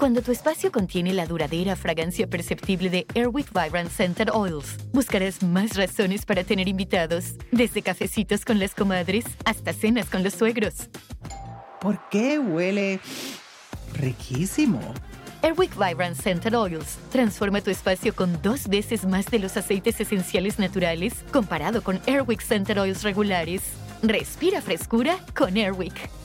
Cuando tu espacio contiene la duradera fragancia perceptible de Airwick Vibrant Scented Oils, buscarás más razones para tener invitados, desde cafecitos con las comadres hasta cenas con los suegros. ¿Por qué huele riquísimo? Airwick Vibrant Scented Oils transforma tu espacio con dos veces más de los aceites esenciales naturales comparado con Airwick Scented Oils regulares. Respira frescura con Airwick.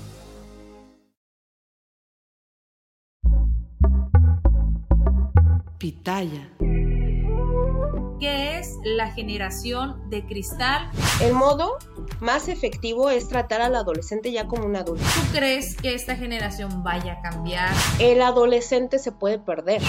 Pitaya. ¿Qué es la generación de cristal? El modo más efectivo es tratar al adolescente ya como un adulto. ¿Tú crees que esta generación vaya a cambiar? El adolescente se puede perder.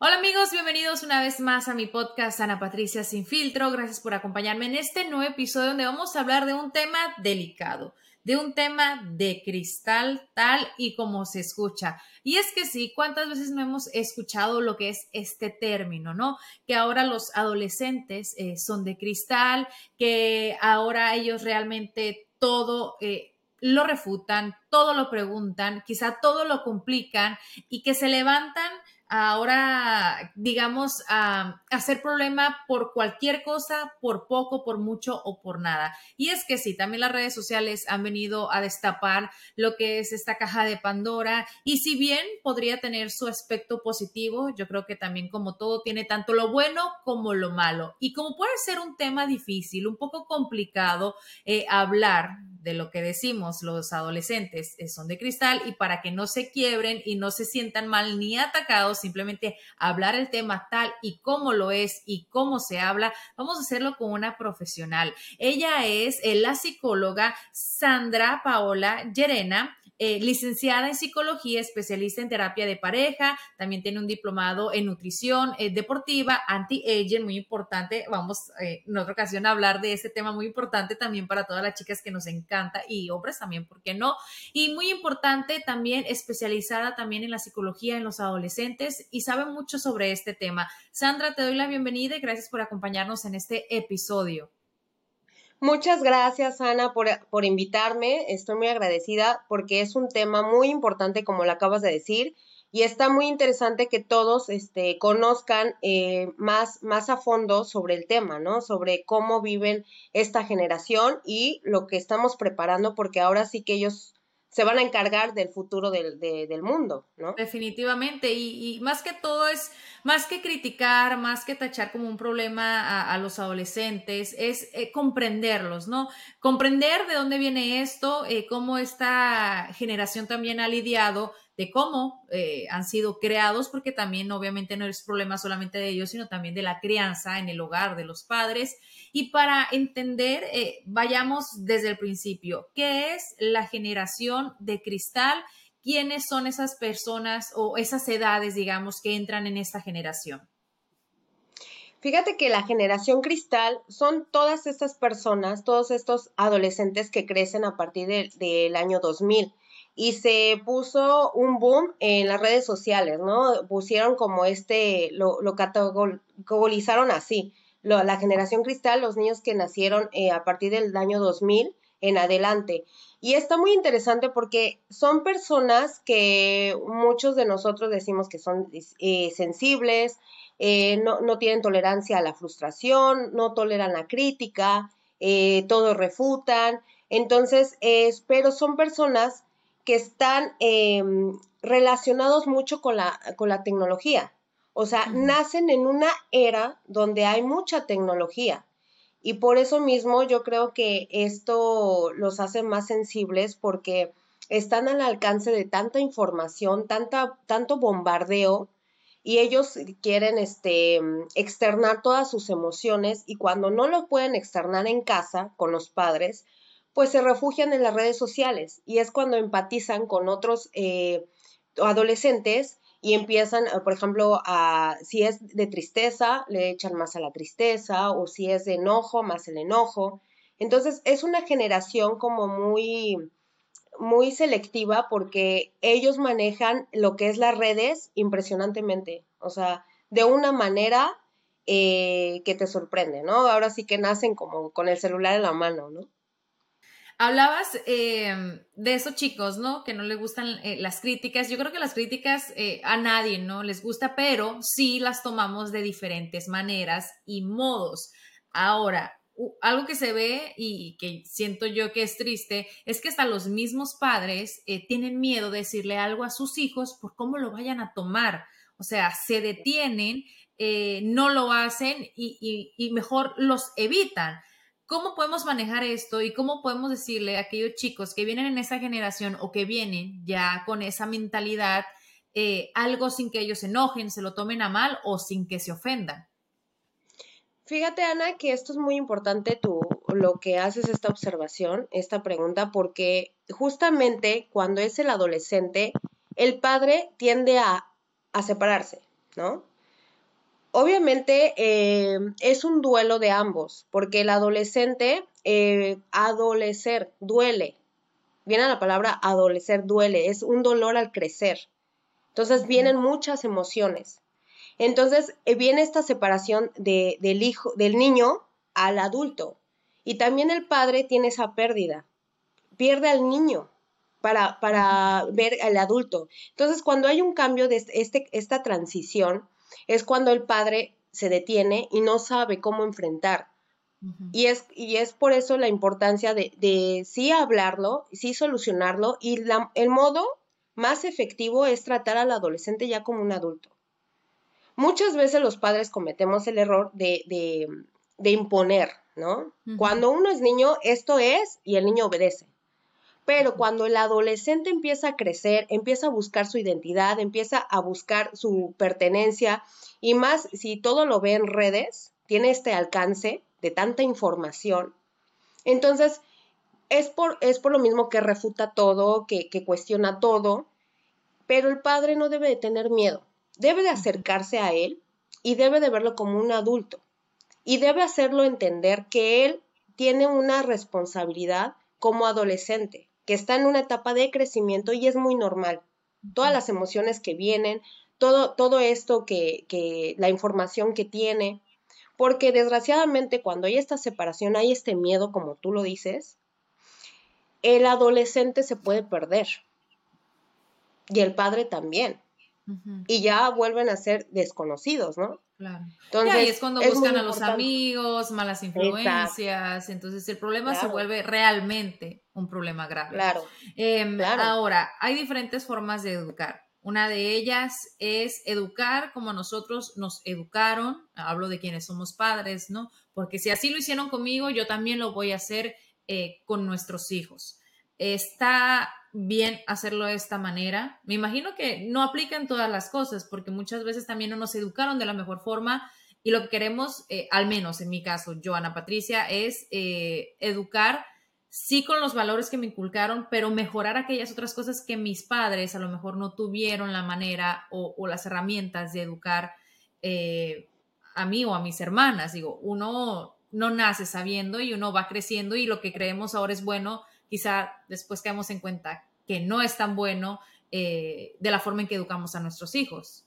Hola amigos, bienvenidos una vez más a mi podcast Ana Patricia Sin Filtro. Gracias por acompañarme en este nuevo episodio donde vamos a hablar de un tema delicado de un tema de cristal tal y como se escucha. Y es que sí, ¿cuántas veces no hemos escuchado lo que es este término, no? Que ahora los adolescentes eh, son de cristal, que ahora ellos realmente todo... Eh, lo refutan, todo lo preguntan, quizá todo lo complican y que se levantan ahora, digamos, a hacer problema por cualquier cosa, por poco, por mucho o por nada. Y es que sí, también las redes sociales han venido a destapar lo que es esta caja de Pandora y si bien podría tener su aspecto positivo, yo creo que también como todo tiene tanto lo bueno como lo malo. Y como puede ser un tema difícil, un poco complicado eh, hablar de lo que decimos los adolescentes eh, son de cristal y para que no se quiebren y no se sientan mal ni atacados, simplemente hablar el tema tal y cómo lo es y cómo se habla, vamos a hacerlo con una profesional. Ella es eh, la psicóloga Sandra Paola Llerena. Eh, licenciada en psicología, especialista en terapia de pareja, también tiene un diplomado en nutrición eh, deportiva, anti-aging, muy importante. Vamos eh, en otra ocasión a hablar de ese tema muy importante también para todas las chicas que nos encanta y hombres también, ¿por qué no? Y muy importante también especializada también en la psicología en los adolescentes y sabe mucho sobre este tema. Sandra, te doy la bienvenida y gracias por acompañarnos en este episodio. Muchas gracias, Ana, por, por, invitarme. Estoy muy agradecida porque es un tema muy importante, como lo acabas de decir, y está muy interesante que todos este, conozcan eh, más, más a fondo sobre el tema, ¿no? Sobre cómo viven esta generación y lo que estamos preparando, porque ahora sí que ellos se van a encargar del futuro del, del mundo, ¿no? Definitivamente, y, y, más que todo es, más que criticar, más que tachar como un problema a, los adolescentes, es eh, comprenderlos, ¿no? Comprender de dónde viene esto, eh, cómo esta generación también ha lidiado de cómo eh, han sido creados, porque también obviamente no es problema solamente de ellos, sino también de la crianza en el hogar de los padres. Y para entender, vayamos desde el principio, ¿qué es la generación de cristal? ¿Quiénes son esas personas o esas edades, digamos, que entran en esta generación? Fíjate que la generación cristal son todas estas personas, todos estos adolescentes que crecen a partir de, del año 2000 y se puso un boom en las redes sociales, ¿no? Pusieron como este, lo, lo así, la generación cristal, los niños que nacieron eh, a partir del año 2000 en adelante. Y está muy interesante porque son personas que muchos de nosotros decimos que son eh, sensibles, eh, no, no, tienen tolerancia a la frustración, no toleran la crítica, eh, todo refutan. Entonces, pero son personas que están em, relacionados mucho con la, con la tecnología. O sea, nacen en una era donde hay mucha tecnología. Y por eso mismo yo creo que esto los hace más sensibles porque están al alcance de tanta información, tanta, tanto bombardeo, y ellos quieren este, externar todas sus emociones y cuando no lo pueden externar en casa con los padres, pues se refugian en las redes sociales y es cuando empatizan con otros eh, adolescentes y empiezan, por ejemplo, a, si es de tristeza, le echan más a la tristeza, o si es de enojo, más el enojo. Entonces, es una generación como muy, muy selectiva porque ellos manejan lo que es las redes impresionantemente, o sea, de una manera eh, que te sorprende, ¿no? Ahora sí que nacen como con el celular en la mano, ¿no? Hablabas em, de esos chicos, ¿no? Que no les gustan eh, las críticas. Yo creo que las críticas eh, a nadie no les gusta, pero sí las tomamos de diferentes maneras y modos. Ahora, algo que se ve y que siento yo que es triste es que hasta los mismos padres eh, tienen miedo de decirle algo a sus hijos por cómo lo vayan a tomar. O sea, se detienen, no lo hacen y mejor los evitan. ¿Cómo podemos manejar esto y cómo podemos decirle a aquellos chicos que vienen en esa generación o que vienen ya con esa mentalidad eh, algo sin que ellos se enojen, se lo tomen a mal o sin que se ofendan? Fíjate, Ana, que esto es muy importante tú, lo que haces esta observación, esta pregunta, porque justamente cuando es el adolescente, el padre tiende a, a separarse, ¿no? Obviamente eh, es un duelo de ambos, porque el adolescente, eh, adolecer, duele. Viene la palabra adolecer, duele, es un dolor al crecer. Entonces vienen muchas emociones. Entonces eh, viene esta separación de, del hijo, del niño al adulto. Y también el padre tiene esa pérdida. Pierde al niño para, para ver al adulto. Entonces, cuando hay un cambio de este, esta transición, es cuando el padre se detiene y no sabe cómo enfrentar. y, es, y es por eso la importancia de, de sí hablarlo, sí solucionarlo y el modo más efectivo es tratar al adolescente ya como un adulto. Muchas veces los padres cometemos el error de, de, imponer, ¿no? Cuando uno es niño, esto es y el niño obedece. Pero cuando el adolescente empieza a crecer, empieza a buscar su identidad, empieza a buscar su pertenencia y más si todo lo ve en redes, tiene este alcance de tanta información, entonces es por, es por lo mismo que refuta todo, que, que cuestiona todo, pero el padre no debe de tener miedo, debe de acercarse a él y debe de verlo como un adulto y debe hacerlo entender que él tiene una responsabilidad como adolescente que está en una etapa de crecimiento y es muy normal. Todas las emociones que vienen, todo, todo esto que, que, la información que tiene, porque desgraciadamente cuando hay esta separación, hay este miedo, como tú lo dices, el adolescente se puede perder y el padre también. Y ya vuelven a ser desconocidos, ¿no? Claro. Entonces, y es cuando buscan a los amigos, malas influencias, entonces el problema se vuelve realmente un problema grave. Em, claro. Ahora, hay diferentes formas de educar. Una de ellas es educar como nosotros nos educaron, hablo de quienes somos padres, ¿no? Porque si así lo hicieron conmigo, yo también lo voy a hacer eh, con nuestros hijos. Está bien hacerlo de esta manera. Me imagino que no aplica en todas las cosas, porque muchas veces también no nos educaron de la mejor forma y lo que queremos, eh, al menos en mi caso, Joana Patricia, es eh, educar, sí con los valores que me inculcaron, pero mejorar aquellas otras cosas que mis padres a lo mejor no tuvieron la manera o, las herramientas de educar eh, a mí o a mis hermanas. Digo, uno no nace sabiendo y uno va creciendo y lo que creemos ahora es bueno quizá después caemos en cuenta que no es tan bueno eh, de la forma en que educamos a nuestros hijos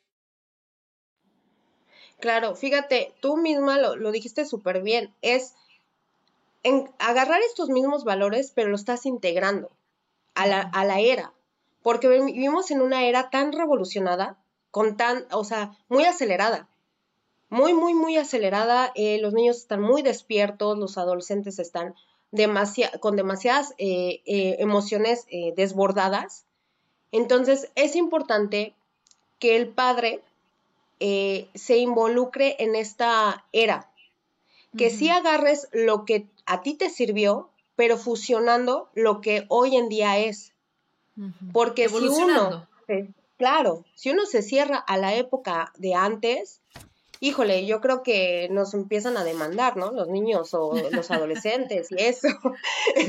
Claro, fíjate, tú misma lo, lo dijiste súper bien, es en agarrar estos mismos valores, pero lo estás integrando a la, a la era, porque vivimos en una era tan revolucionada, con tan, o sea, muy acelerada, muy, muy, muy acelerada, eh, los niños están muy despiertos, los adolescentes están con demasiadas eh, eh, emociones desbordadas, entonces es importante que el padre eh, se involucre en esta era. Que sí agarres lo que a ti te sirvió, pero fusionando lo que hoy en día es. Porque si uno, claro, si uno se cierra a la época de antes, híjole, yo creo que nos empiezan a demandar, ¿no? Los niños o los adolescentes y eso.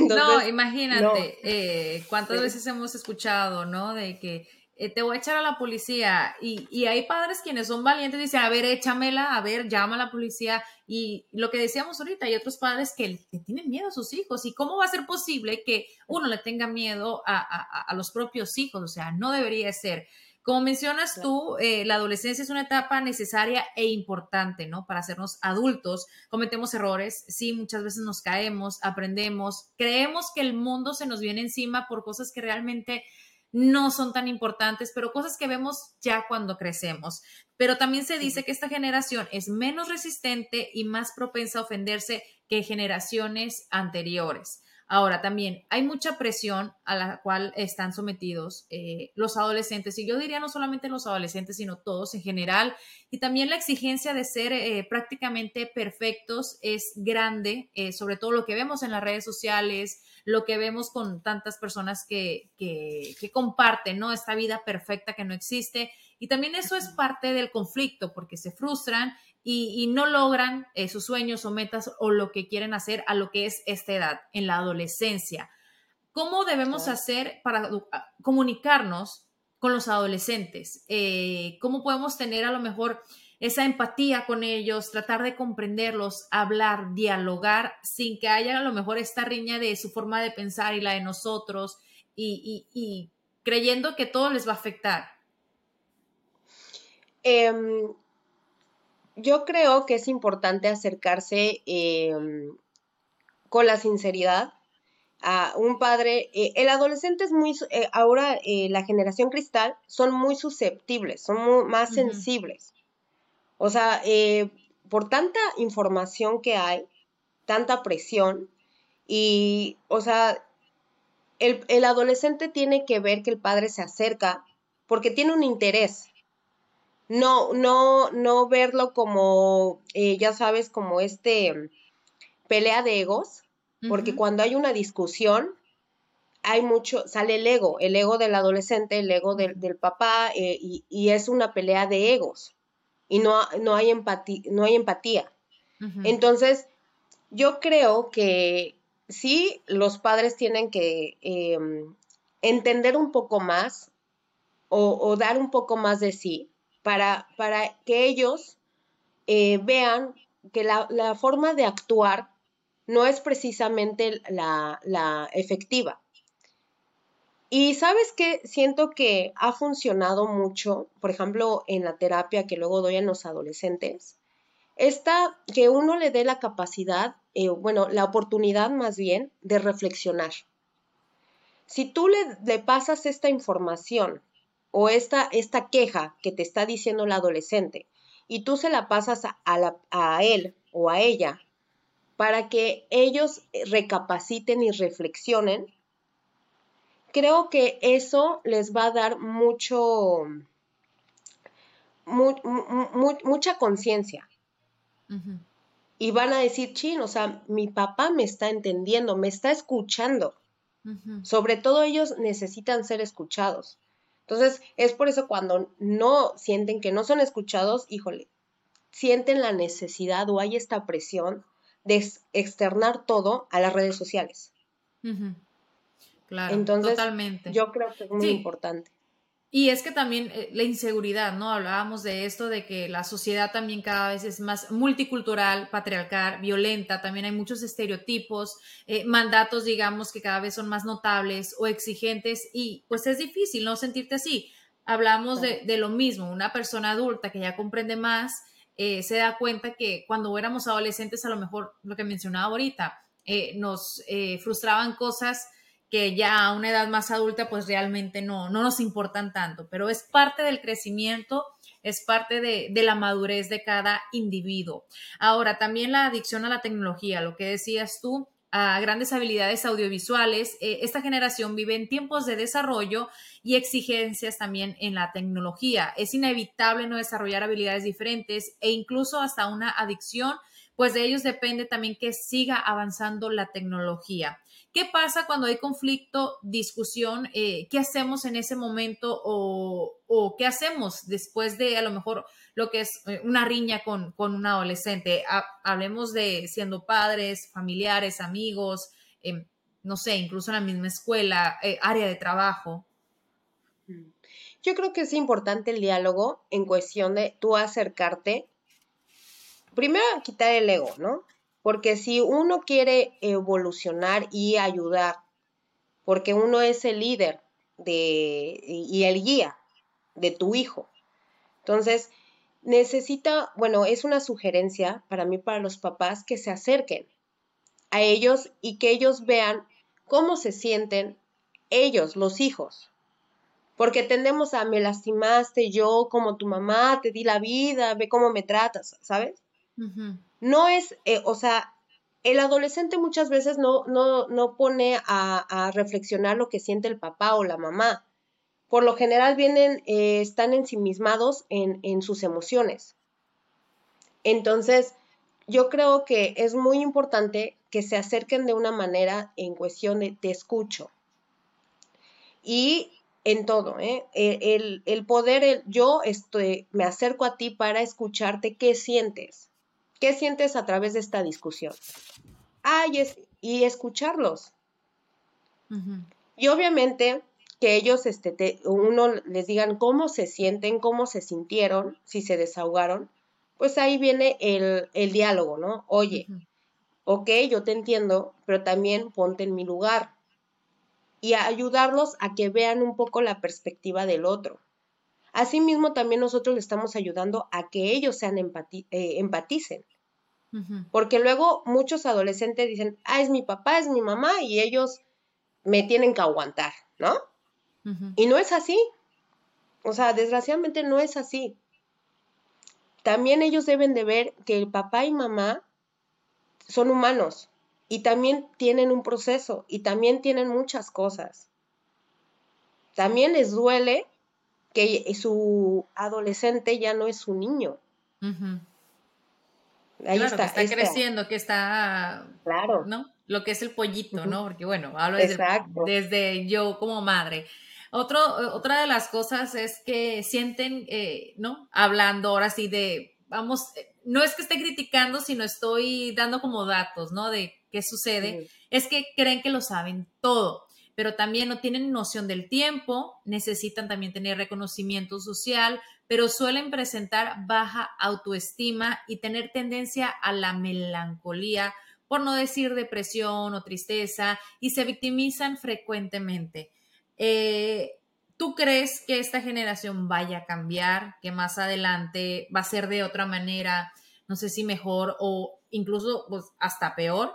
no, imagínate, eh, cuántas veces hemos escuchado, ¿no? De que eh, te voy a echar a la policía. Y, hay padres quienes son valientes y dicen, a ver, échamela, a ver, llama a la policía. Y lo que decíamos ahorita, hay otros padres que, tienen miedo a sus hijos. ¿Y cómo va a ser posible que uno le tenga miedo a, los propios hijos? O sea, no debería ser. Como mencionas tú, eh, la adolescencia es una etapa necesaria e importante, ¿no? Para hacernos adultos. Cometemos errores, sí, muchas veces nos caemos, aprendemos, creemos que el mundo se nos viene encima por cosas que realmente no son tan importantes, pero cosas que vemos ya cuando crecemos. Pero también se dice que esta generación es menos resistente y más propensa a ofenderse que generaciones anteriores. Ahora también hay mucha presión a la cual están sometidos eh, los adolescentes, y yo diría no solamente los adolescentes, sino todos en general, y también la exigencia de ser eh, prácticamente perfectos es grande, eh, sobre todo lo que vemos en las redes sociales, lo que vemos con tantas personas que, que, comparten, ¿no? Esta vida perfecta que no existe. Y también eso es parte del conflicto, porque se frustran y, no logran eh, sus sueños o metas o lo que quieren hacer a lo que es esta edad, en la adolescencia. ¿Cómo debemos hacer para comunicarnos con los adolescentes? Eh, ¿Cómo podemos tener a lo mejor esa empatía con ellos, tratar de comprenderlos, hablar, dialogar, sin que haya a lo mejor esta riña de su forma de pensar y la de nosotros, y, creyendo que todo les va a afectar. Em, yo creo que es importante acercarse em, con la sinceridad a un padre. Eh, el adolescente es muy, eh, ahora eh, la generación cristal son muy susceptibles, son más sensibles. O sea, por tanta información que hay, tanta presión, y, o sea, el, adolescente tiene que ver que el padre se acerca porque tiene un interés. No, no, no verlo como, eh, ya sabes, como este pelea de egos, porque cuando hay una discusión, hay mucho, sale el ego, el ego del adolescente, el ego del, papá, eh, y, y, es una pelea de egos y no, no, hay, empatía, no hay empatía. Entonces, yo creo que sí, los padres tienen que em, entender un poco más o, dar un poco más de sí para, para que ellos eh, vean que la, la, forma de actuar no es precisamente la, la efectiva. Y sabes que siento que ha funcionado mucho, por ejemplo, en la terapia que luego doy a los adolescentes, está que uno le dé la capacidad, eh, bueno, la oportunidad más bien de reflexionar. Si tú le, pasas esta información o esta, esta, queja que te está diciendo el adolescente y tú se la pasas a, a él o a ella para que ellos recapaciten y reflexionen, creo que eso les va a dar mucho, mucha conciencia. Y van a decir, chin, o sea, mi papá me está entendiendo, me está escuchando. Sobre todo ellos necesitan ser escuchados. Entonces, es por eso cuando no sienten que no son escuchados, híjole, sienten la necesidad o hay esta presión de externar todo a las redes sociales. claro. Entonces, totalmente. yo creo que es muy importante. Y es que también eh, la inseguridad, ¿no? Hablábamos de esto, de que la sociedad también cada vez es más multicultural, patriarcal, violenta, también hay muchos estereotipos, eh, mandatos, digamos, que cada vez son más notables o exigentes y pues es difícil, ¿no? Sentirte así. Hablamos de, de, lo mismo, una persona adulta que ya comprende más, eh, se da cuenta que cuando éramos adolescentes, a lo mejor lo que mencionaba ahorita, nos frustraban cosas que ya a una edad más adulta pues realmente no, no nos importan tanto, pero es parte del crecimiento, es parte de, de, la madurez de cada individuo. Ahora, también la adicción a la tecnología, lo que decías tú, a grandes habilidades audiovisuales. Eh, esta generación vive en tiempos de desarrollo y exigencias también en la tecnología. Es inevitable no desarrollar habilidades diferentes e incluso hasta una adicción, pues de ellos depende también que siga avanzando la tecnología. ¿Qué pasa cuando hay conflicto, discusión? Eh, ¿Qué hacemos en ese momento o, qué hacemos después de a lo mejor lo que es eh, una riña con, un adolescente? hablemos de siendo padres, familiares, amigos, em, no sé, incluso en la misma escuela, eh, área de trabajo. Yo creo que es importante el diálogo en cuestión de tú acercarte, primero quitar el ego, ¿no? Porque si uno quiere evolucionar y ayudar, porque uno es el líder de, y el guía de tu hijo, entonces necesita, bueno, es una sugerencia para mí, para los papás, que se acerquen a ellos y que ellos vean cómo se sienten ellos, los hijos. Porque tendemos a me lastimaste yo como tu mamá, te di la vida, ve cómo me tratas, ¿sabes? No es, eh, o sea, el adolescente muchas veces no, no, no pone a, reflexionar lo que siente el papá o la mamá. Por lo general vienen, eh, están ensimismados en, en sus emociones. Entonces, yo creo que es muy importante que se acerquen de una manera en cuestión de te escucho. Y en todo, ¿eh? e, el, el, poder, yo estoy, me acerco a ti para escucharte qué sientes. ¿Qué sientes a través de esta discusión? Ay, es, y escucharlos. Y obviamente que ellos, este, uno les digan cómo se sienten, cómo se sintieron, si se desahogaron, pues ahí viene el, el diálogo, ¿no? Oye, ok, yo te entiendo, pero también ponte en mi lugar y ayudarlos a que vean un poco la perspectiva del otro. Asimismo, también nosotros le estamos ayudando a que ellos sean empati eh, empaticen. Porque luego muchos adolescentes dicen, ah, es mi papá, es mi mamá y ellos me tienen que aguantar, ¿no? Y no es así. O sea, desgraciadamente no es así. También ellos deben de ver que el papá y mamá son humanos y también tienen un proceso y también tienen muchas cosas. También les duele que su adolescente ya no es su niño. Ahí está, que está creciendo, que está, claro. ¿no? Lo que es el pollito, ¿no? Porque bueno, hablo desde, yo como madre. Otro, otra de las cosas es que sienten, eh, ¿no? Hablando ahora sí de, vamos, eh, no es que esté criticando, sino estoy dando como datos, ¿no? De qué sucede. Es que creen que lo saben todo pero también no tienen noción del tiempo, necesitan también tener reconocimiento social, pero suelen presentar baja autoestima y tener tendencia a la melancolía, por no decir depresión o tristeza, y se victimizan frecuentemente. Eh, ¿Tú crees que esta generación vaya a cambiar, que más adelante va a ser de otra manera, no sé si mejor o incluso pues, hasta peor?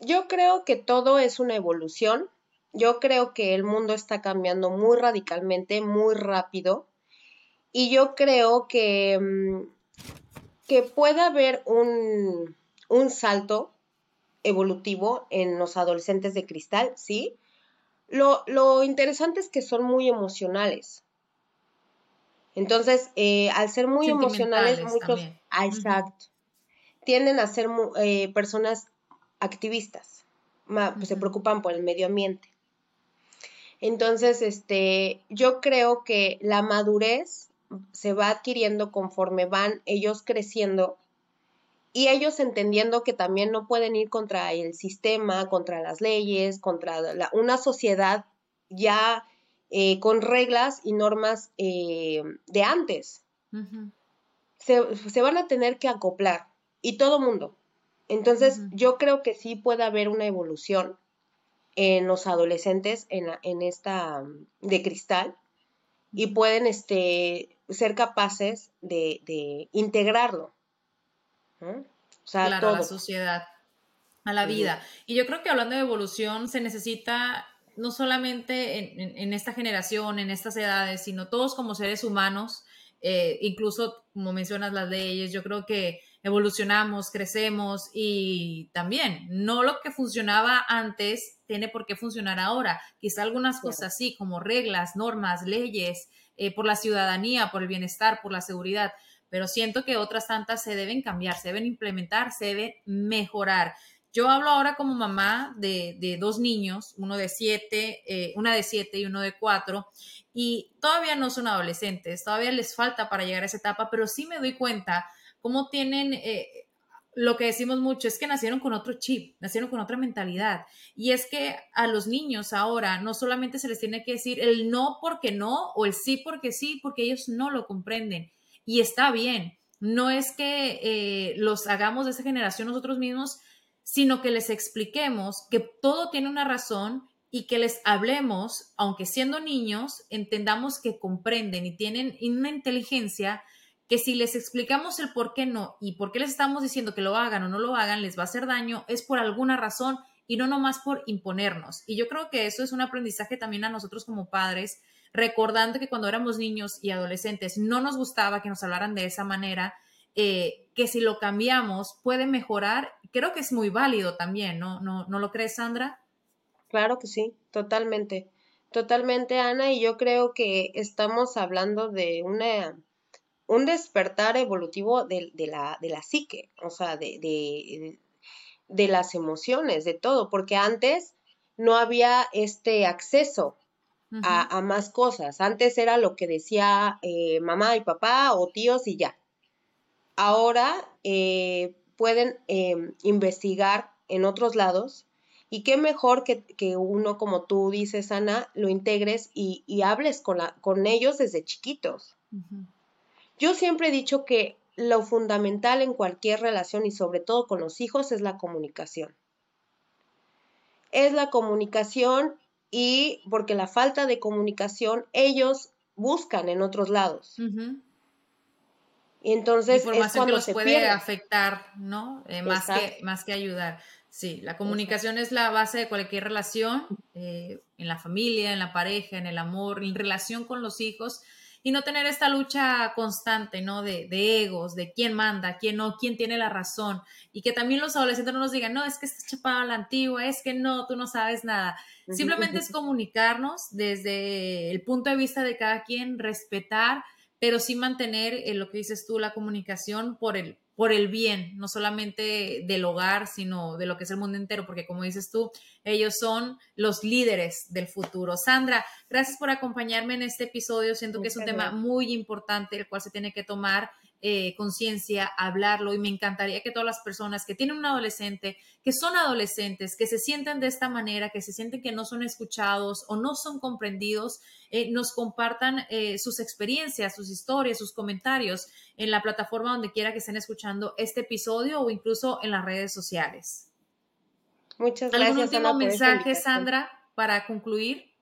Yo creo que todo es una evolución. Yo creo que el mundo está cambiando muy radicalmente, muy rápido. Y yo creo que mm, que pueda haber un, salto evolutivo en los adolescentes de cristal, ¿sí? Lo, interesante es que son muy emocionales. Entonces, eh, al ser muy emocionales, muchos, ah, exacto, tienden a ser eh, personas activistas, pues, se preocupan por el medio ambiente. Entonces, este, yo creo que la madurez se va adquiriendo conforme van ellos creciendo y ellos entendiendo que también no pueden ir contra el sistema, contra las leyes, contra una sociedad ya eh, con reglas y normas eh, de antes. se, van a tener que acoplar y todo mundo. Entonces, yo creo que sí puede haber una evolución en los adolescentes en, en esta de cristal y pueden este, ser capaces de, integrarlo. O sea, a la sociedad, a la vida. Y yo creo que hablando de evolución se necesita no solamente en, esta generación, en estas edades, sino todos como seres humanos, eh, incluso como mencionas las leyes, yo creo que evolucionamos, crecemos y también no lo que funcionaba antes tiene por qué funcionar ahora. Quizá algunas cosas sí, como reglas, normas, leyes, eh, por la ciudadanía, por el bienestar, por la seguridad, pero siento que otras tantas se deben cambiar, se deben implementar, se deben mejorar. Yo hablo ahora como mamá de, dos niños, uno de siete, eh, una de siete y uno de cuatro, y todavía no son adolescentes, todavía les falta para llegar a esa etapa, pero sí me doy cuenta cómo tienen eh, lo que decimos mucho es que nacieron con otro chip, nacieron con otra mentalidad. Y es que a los niños ahora no solamente se les tiene que decir el no porque no o el sí porque sí, porque ellos no lo comprenden. Y está bien. No es que eh, los hagamos de esa generación nosotros mismos, sino que les expliquemos que todo tiene una razón y que les hablemos, aunque siendo niños, entendamos que comprenden y tienen una inteligencia que si les explicamos el por qué no y por qué les estamos diciendo que lo hagan o no lo hagan, les va a hacer daño, es por alguna razón y no nomás por imponernos. Y yo creo que eso es un aprendizaje también a nosotros como padres, recordando que cuando éramos niños y adolescentes no nos gustaba que nos hablaran de esa manera, eh, que si lo cambiamos puede mejorar, creo que es muy válido también, ¿no? ¿No, ¿No lo crees, Sandra? Claro que sí, totalmente. Totalmente, Ana, y yo creo que estamos hablando de una un despertar evolutivo de, la, de la psique, o sea, de, de, las emociones, de todo, porque antes no había este acceso a, más cosas. Antes era lo que decía eh, mamá y papá o tíos y ya. Ahora eh, pueden em, investigar en otros lados y qué mejor que, uno, como tú dices, Ana, lo integres y, hables con, la, con ellos desde chiquitos. Yo siempre he dicho que lo fundamental en cualquier relación y sobre todo con los hijos es la comunicación. Es la comunicación y porque la falta de comunicación ellos buscan en otros lados. Y entonces es cuando que se puede afectar, ¿no? Eh, más, que, más que ayudar. Sí, la comunicación es la base de cualquier relación, eh, en la familia, en la pareja, en el amor, en relación con los hijos y no tener esta lucha constante, ¿no? De, egos, de quién manda, quién no, quién tiene la razón. Y que también los adolescentes no nos digan, no, es que estás chapado a la antigua, es que no, tú no sabes nada. Simplemente es comunicarnos desde el punto de vista de cada quien, respetar, pero sí mantener eh, lo que dices tú, la comunicación por el, por el bien, no solamente del hogar, sino de lo que es el mundo entero, porque como dices tú, ellos son los líderes del futuro. Sandra, gracias por acompañarme en este episodio. Siento que es un tema muy importante, el cual se tiene que tomar eh, conciencia, hablarlo y me encantaría que todas las personas que tienen un adolescente, que son adolescentes, que se sienten de esta manera, que se sienten que no son escuchados o no son comprendidos, eh, nos compartan eh, sus experiencias, sus historias, sus comentarios en la plataforma donde quiera que estén escuchando este episodio o incluso en las redes sociales. Muchas gracias. ¿Algún último mensaje, Sandra, para concluir?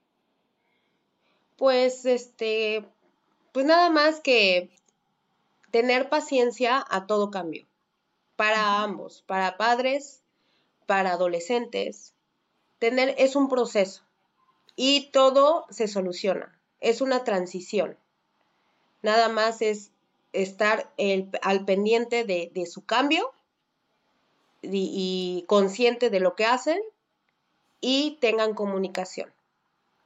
Pues este, pues nada más que tener paciencia a todo cambio, para ambos, para padres, para adolescentes. Tener es un proceso y todo se soluciona, es una transición. Nada más es estar al pendiente de, su cambio y, consciente de lo que hacen y tengan comunicación.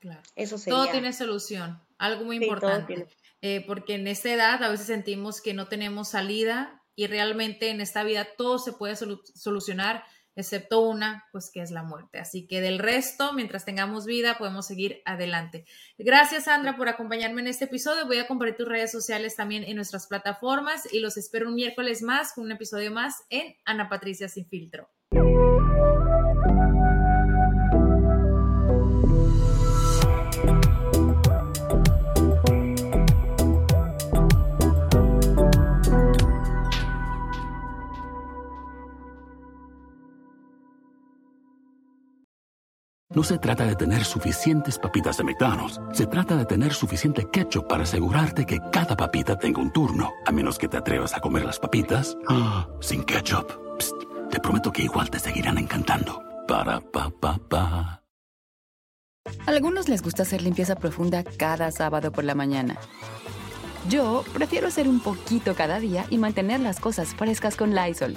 Claro. Eso sería. Todo tiene solución, algo muy importante. Eh, porque en esta edad a veces sentimos que no tenemos salida y realmente en esta vida todo se puede solucionar excepto una, pues que es la muerte. Así que del resto, mientras tengamos vida, podemos seguir adelante. Gracias, Sandra, por acompañarme en este episodio. Voy a compartir tus redes sociales también en nuestras plataformas y los espero un miércoles más con un episodio más en Ana Patricia Sin Filtro. No se trata de tener suficientes papitas de McDonald's. Se trata de tener suficiente ketchup para asegurarte que cada papita tenga un turno. A menos que te atrevas a comer las papitas ah, sin ketchup. te prometo que igual te seguirán encantando. Para pa pa pa. Algunos les gusta hacer limpieza profunda cada sábado por la mañana. Yo prefiero hacer un poquito cada día y mantener las cosas frescas con Lysol.